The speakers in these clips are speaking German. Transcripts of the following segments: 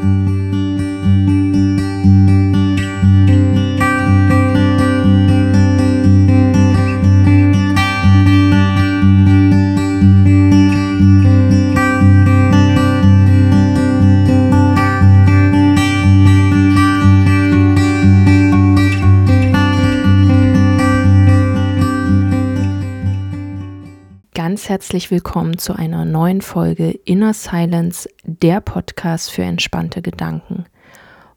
Música herzlich willkommen zu einer neuen Folge Inner Silence, der Podcast für entspannte Gedanken.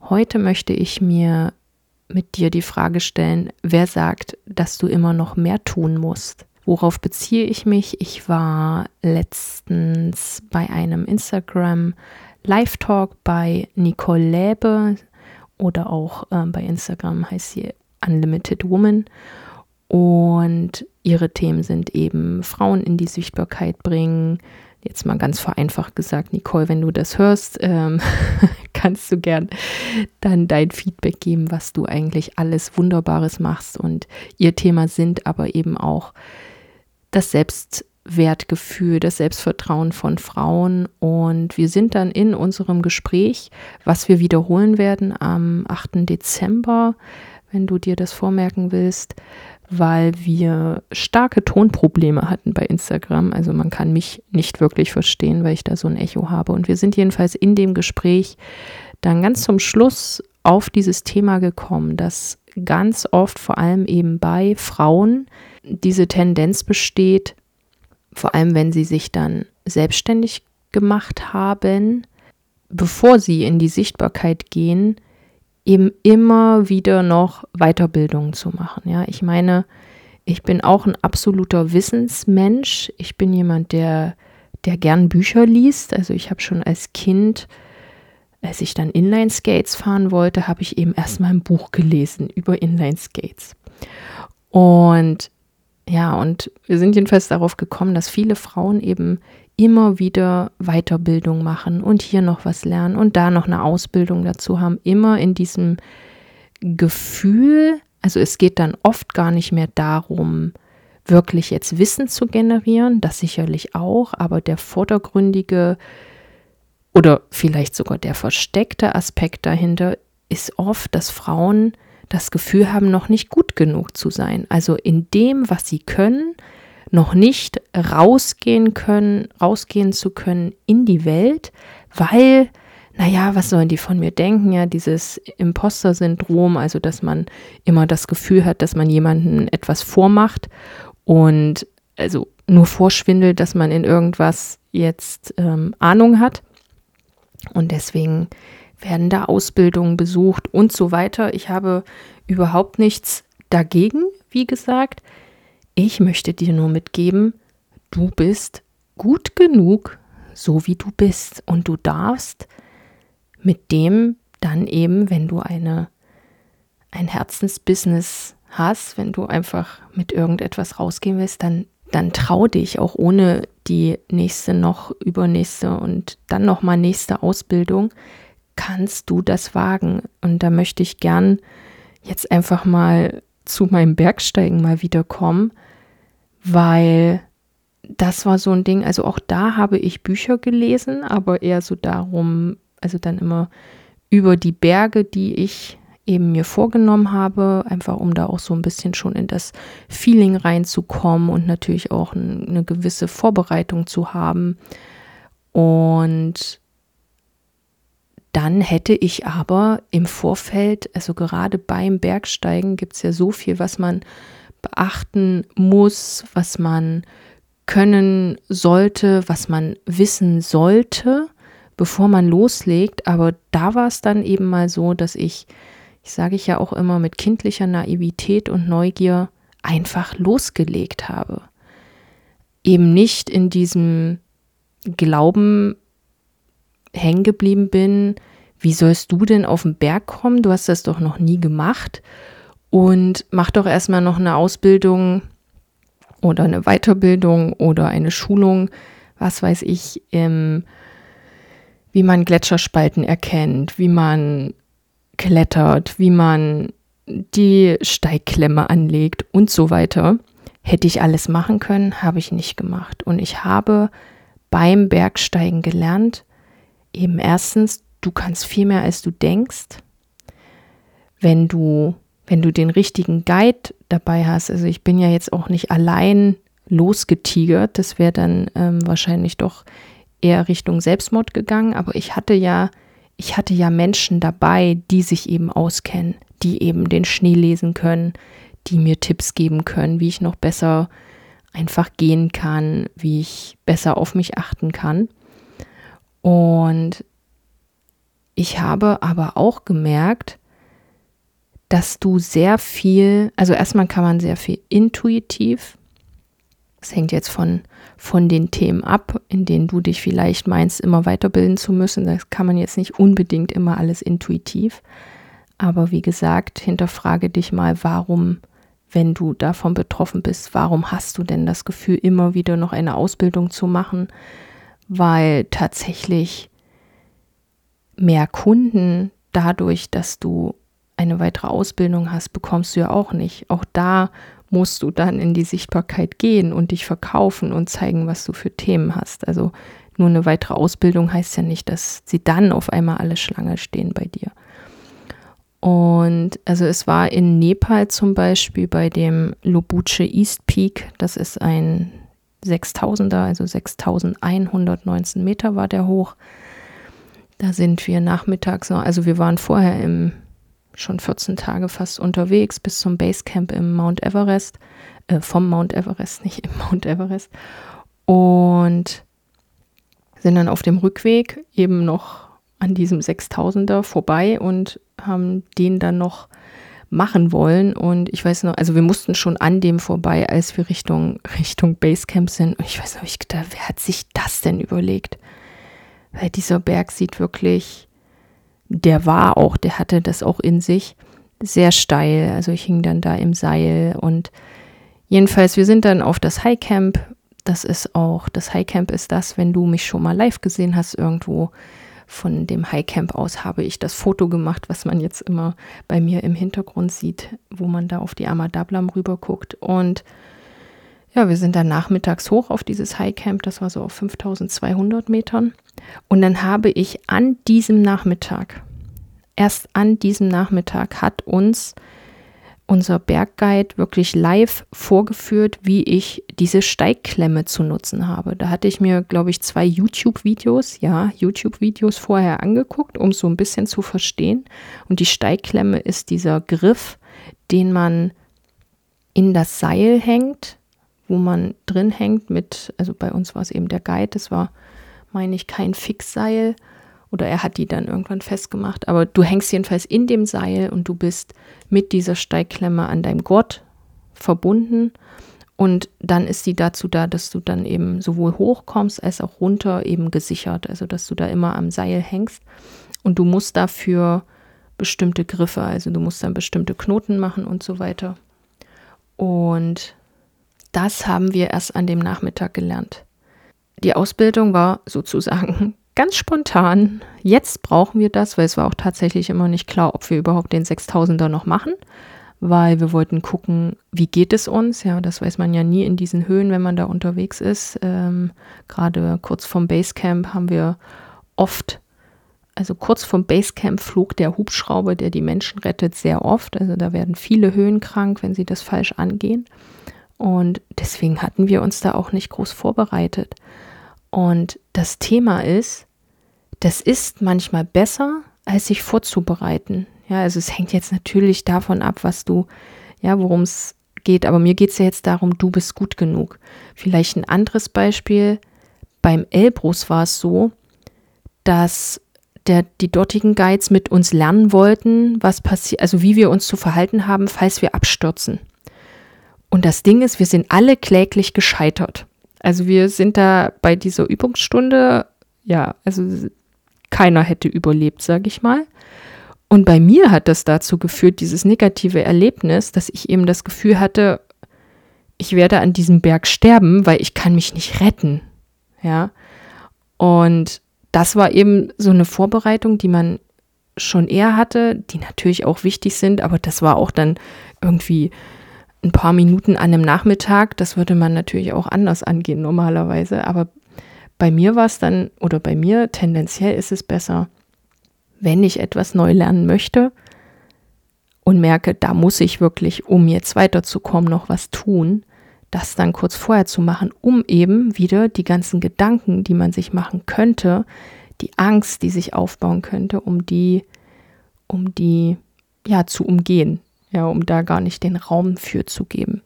Heute möchte ich mir mit dir die Frage stellen, wer sagt, dass du immer noch mehr tun musst? Worauf beziehe ich mich? Ich war letztens bei einem Instagram Live-Talk bei Nicole Läbe oder auch äh, bei Instagram heißt sie Unlimited Woman. Und ihre Themen sind eben Frauen in die Sichtbarkeit bringen. Jetzt mal ganz vereinfacht gesagt, Nicole, wenn du das hörst, ähm, kannst du gern dann dein Feedback geben, was du eigentlich alles Wunderbares machst. Und ihr Thema sind aber eben auch das Selbstwertgefühl, das Selbstvertrauen von Frauen. Und wir sind dann in unserem Gespräch, was wir wiederholen werden am 8. Dezember, wenn du dir das vormerken willst, weil wir starke Tonprobleme hatten bei Instagram. Also man kann mich nicht wirklich verstehen, weil ich da so ein Echo habe. Und wir sind jedenfalls in dem Gespräch dann ganz zum Schluss auf dieses Thema gekommen, dass ganz oft, vor allem eben bei Frauen, diese Tendenz besteht, vor allem wenn sie sich dann selbstständig gemacht haben, bevor sie in die Sichtbarkeit gehen, eben immer wieder noch Weiterbildungen zu machen. Ja, ich meine, ich bin auch ein absoluter Wissensmensch. Ich bin jemand, der, der gern Bücher liest. Also ich habe schon als Kind, als ich dann Inline-Skates fahren wollte, habe ich eben erstmal ein Buch gelesen über Inline-Skates. Und ja, und wir sind jedenfalls darauf gekommen, dass viele Frauen eben immer wieder Weiterbildung machen und hier noch was lernen und da noch eine Ausbildung dazu haben, immer in diesem Gefühl, also es geht dann oft gar nicht mehr darum, wirklich jetzt Wissen zu generieren, das sicherlich auch, aber der vordergründige oder vielleicht sogar der versteckte Aspekt dahinter ist oft, dass Frauen das Gefühl haben, noch nicht gut genug zu sein. Also in dem, was sie können, noch nicht rausgehen können, rausgehen zu können in die Welt, weil, naja, was sollen die von mir denken? Ja, dieses Imposter-Syndrom, also dass man immer das Gefühl hat, dass man jemanden etwas vormacht und also nur vorschwindelt, dass man in irgendwas jetzt ähm, Ahnung hat. Und deswegen werden da Ausbildungen besucht und so weiter. Ich habe überhaupt nichts dagegen, wie gesagt. Ich möchte dir nur mitgeben, du bist gut genug, so wie du bist. Und du darfst mit dem dann eben, wenn du eine, ein Herzensbusiness hast, wenn du einfach mit irgendetwas rausgehen willst, dann, dann trau dich auch ohne die nächste noch übernächste und dann nochmal nächste Ausbildung, kannst du das wagen. Und da möchte ich gern jetzt einfach mal zu meinem Bergsteigen mal wieder kommen, weil das war so ein Ding, also auch da habe ich Bücher gelesen, aber eher so darum, also dann immer über die Berge, die ich eben mir vorgenommen habe, einfach um da auch so ein bisschen schon in das Feeling reinzukommen und natürlich auch eine gewisse Vorbereitung zu haben. Und dann hätte ich aber im Vorfeld, also gerade beim Bergsteigen gibt es ja so viel, was man beachten muss, was man können sollte, was man wissen sollte, bevor man loslegt. Aber da war es dann eben mal so, dass ich, ich sage ich ja auch immer, mit kindlicher Naivität und Neugier einfach losgelegt habe. Eben nicht in diesem Glauben hängen geblieben bin, wie sollst du denn auf den Berg kommen? Du hast das doch noch nie gemacht und mach doch erstmal noch eine Ausbildung oder eine Weiterbildung oder eine Schulung, was weiß ich, ähm, wie man Gletscherspalten erkennt, wie man klettert, wie man die Steigklemme anlegt und so weiter. Hätte ich alles machen können, habe ich nicht gemacht. Und ich habe beim Bergsteigen gelernt, eben erstens du kannst viel mehr, als du denkst. Wenn du, wenn du den richtigen Guide dabei hast, also ich bin ja jetzt auch nicht allein losgetigert, das wäre dann ähm, wahrscheinlich doch eher Richtung Selbstmord gegangen, aber ich hatte ja, ich hatte ja Menschen dabei, die sich eben auskennen, die eben den Schnee lesen können, die mir Tipps geben können, wie ich noch besser einfach gehen kann, wie ich besser auf mich achten kann. Und ich habe aber auch gemerkt, dass du sehr viel, also erstmal kann man sehr viel intuitiv, es hängt jetzt von, von den Themen ab, in denen du dich vielleicht meinst, immer weiterbilden zu müssen. Das kann man jetzt nicht unbedingt immer alles intuitiv. Aber wie gesagt, hinterfrage dich mal, warum, wenn du davon betroffen bist, warum hast du denn das Gefühl, immer wieder noch eine Ausbildung zu machen? Weil tatsächlich mehr Kunden dadurch, dass du eine weitere Ausbildung hast, bekommst du ja auch nicht. Auch da musst du dann in die Sichtbarkeit gehen und dich verkaufen und zeigen, was du für Themen hast. Also nur eine weitere Ausbildung heißt ja nicht, dass sie dann auf einmal alle Schlange stehen bei dir. Und also es war in Nepal zum Beispiel bei dem Lobuche East Peak, das ist ein 6000er, also 6119 Meter war der hoch. Da sind wir nachmittags, also wir waren vorher im, schon 14 Tage fast unterwegs bis zum Basecamp im Mount Everest, äh, vom Mount Everest, nicht im Mount Everest. Und sind dann auf dem Rückweg eben noch an diesem 6000er vorbei und haben den dann noch machen wollen. Und ich weiß noch, also wir mussten schon an dem vorbei, als wir Richtung, Richtung Basecamp sind. Und ich weiß noch, ich gedacht, wer hat sich das denn überlegt? Weil dieser Berg sieht wirklich, der war auch, der hatte das auch in sich, sehr steil. Also ich hing dann da im Seil und jedenfalls, wir sind dann auf das Highcamp. Das ist auch, das Highcamp ist das, wenn du mich schon mal live gesehen hast irgendwo von dem Highcamp aus habe ich das Foto gemacht, was man jetzt immer bei mir im Hintergrund sieht, wo man da auf die Amadablam rüber guckt. Und ja, wir sind dann nachmittags hoch auf dieses Highcamp, das war so auf 5200 Metern. Und dann habe ich an diesem Nachmittag, erst an diesem Nachmittag hat uns unser Bergguide wirklich live vorgeführt, wie ich diese Steigklemme zu nutzen habe. Da hatte ich mir, glaube ich, zwei YouTube-Videos, ja, YouTube-Videos vorher angeguckt, um so ein bisschen zu verstehen. Und die Steigklemme ist dieser Griff, den man in das Seil hängt, wo man drin hängt mit, also bei uns war es eben der Guide, das war, meine ich, kein Fixseil oder er hat die dann irgendwann festgemacht. Aber du hängst jedenfalls in dem Seil und du bist mit dieser Steigklemme an deinem Gurt verbunden. Und dann ist sie dazu da, dass du dann eben sowohl hochkommst als auch runter eben gesichert. Also dass du da immer am Seil hängst. Und du musst dafür bestimmte Griffe, also du musst dann bestimmte Knoten machen und so weiter. Und das haben wir erst an dem Nachmittag gelernt. Die Ausbildung war sozusagen ganz spontan, jetzt brauchen wir das, weil es war auch tatsächlich immer nicht klar, ob wir überhaupt den 6000er noch machen, weil wir wollten gucken, wie geht es uns. Ja, das weiß man ja nie in diesen Höhen, wenn man da unterwegs ist. Ähm, Gerade kurz vom Basecamp haben wir oft, also kurz vom Basecamp flog der Hubschrauber, der die Menschen rettet, sehr oft. Also da werden viele Höhen krank, wenn sie das falsch angehen. Und deswegen hatten wir uns da auch nicht groß vorbereitet. Und das Thema ist, das ist manchmal besser, als sich vorzubereiten. Ja, also es hängt jetzt natürlich davon ab, was du, ja, worum es geht. Aber mir geht es ja jetzt darum, du bist gut genug. Vielleicht ein anderes Beispiel. Beim Elbrus war es so, dass der, die dortigen Guides mit uns lernen wollten, was passiert, also wie wir uns zu verhalten haben, falls wir abstürzen. Und das Ding ist, wir sind alle kläglich gescheitert. Also wir sind da bei dieser Übungsstunde, ja, also keiner hätte überlebt, sage ich mal. Und bei mir hat das dazu geführt, dieses negative Erlebnis, dass ich eben das Gefühl hatte, ich werde an diesem Berg sterben, weil ich kann mich nicht retten. Ja. Und das war eben so eine Vorbereitung, die man schon eher hatte, die natürlich auch wichtig sind, aber das war auch dann irgendwie ein paar Minuten an einem Nachmittag, das würde man natürlich auch anders angehen normalerweise, aber bei mir war es dann, oder bei mir tendenziell ist es besser, wenn ich etwas neu lernen möchte und merke, da muss ich wirklich, um jetzt weiterzukommen, noch was tun, das dann kurz vorher zu machen, um eben wieder die ganzen Gedanken, die man sich machen könnte, die Angst, die sich aufbauen könnte, um die, um die ja zu umgehen, ja, um da gar nicht den Raum für zu geben.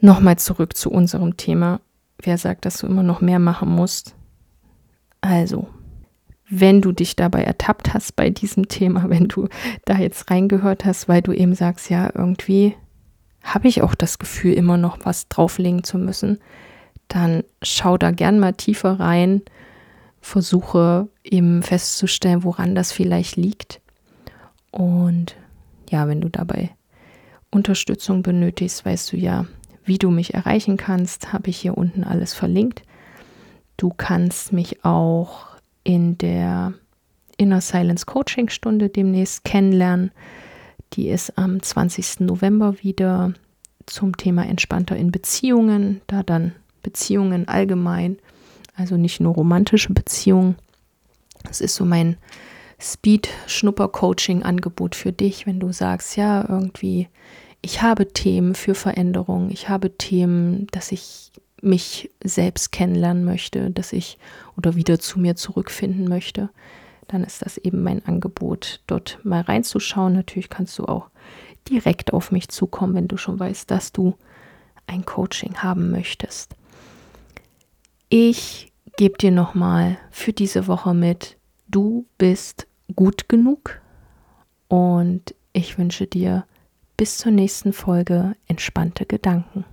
Nochmal zurück zu unserem Thema. Wer sagt, dass du immer noch mehr machen musst? Also, wenn du dich dabei ertappt hast bei diesem Thema, wenn du da jetzt reingehört hast, weil du eben sagst, ja, irgendwie habe ich auch das Gefühl, immer noch was drauflegen zu müssen, dann schau da gern mal tiefer rein, versuche eben festzustellen, woran das vielleicht liegt. Und ja, wenn du dabei Unterstützung benötigst, weißt du ja, wie du mich erreichen kannst, habe ich hier unten alles verlinkt. Du kannst mich auch in der Inner Silence Coaching Stunde demnächst kennenlernen. Die ist am 20. November wieder zum Thema entspannter in Beziehungen, da dann Beziehungen allgemein, also nicht nur romantische Beziehungen. Das ist so mein Speed-Schnupper-Coaching-Angebot für dich, wenn du sagst, ja, irgendwie, ich habe Themen für Veränderung, ich habe Themen, dass ich mich selbst kennenlernen möchte, dass ich oder wieder zu mir zurückfinden möchte, dann ist das eben mein Angebot, dort mal reinzuschauen. Natürlich kannst du auch direkt auf mich zukommen, wenn du schon weißt, dass du ein Coaching haben möchtest. Ich gebe dir nochmal für diese Woche mit, du bist gut genug und ich wünsche dir bis zur nächsten Folge entspannte Gedanken.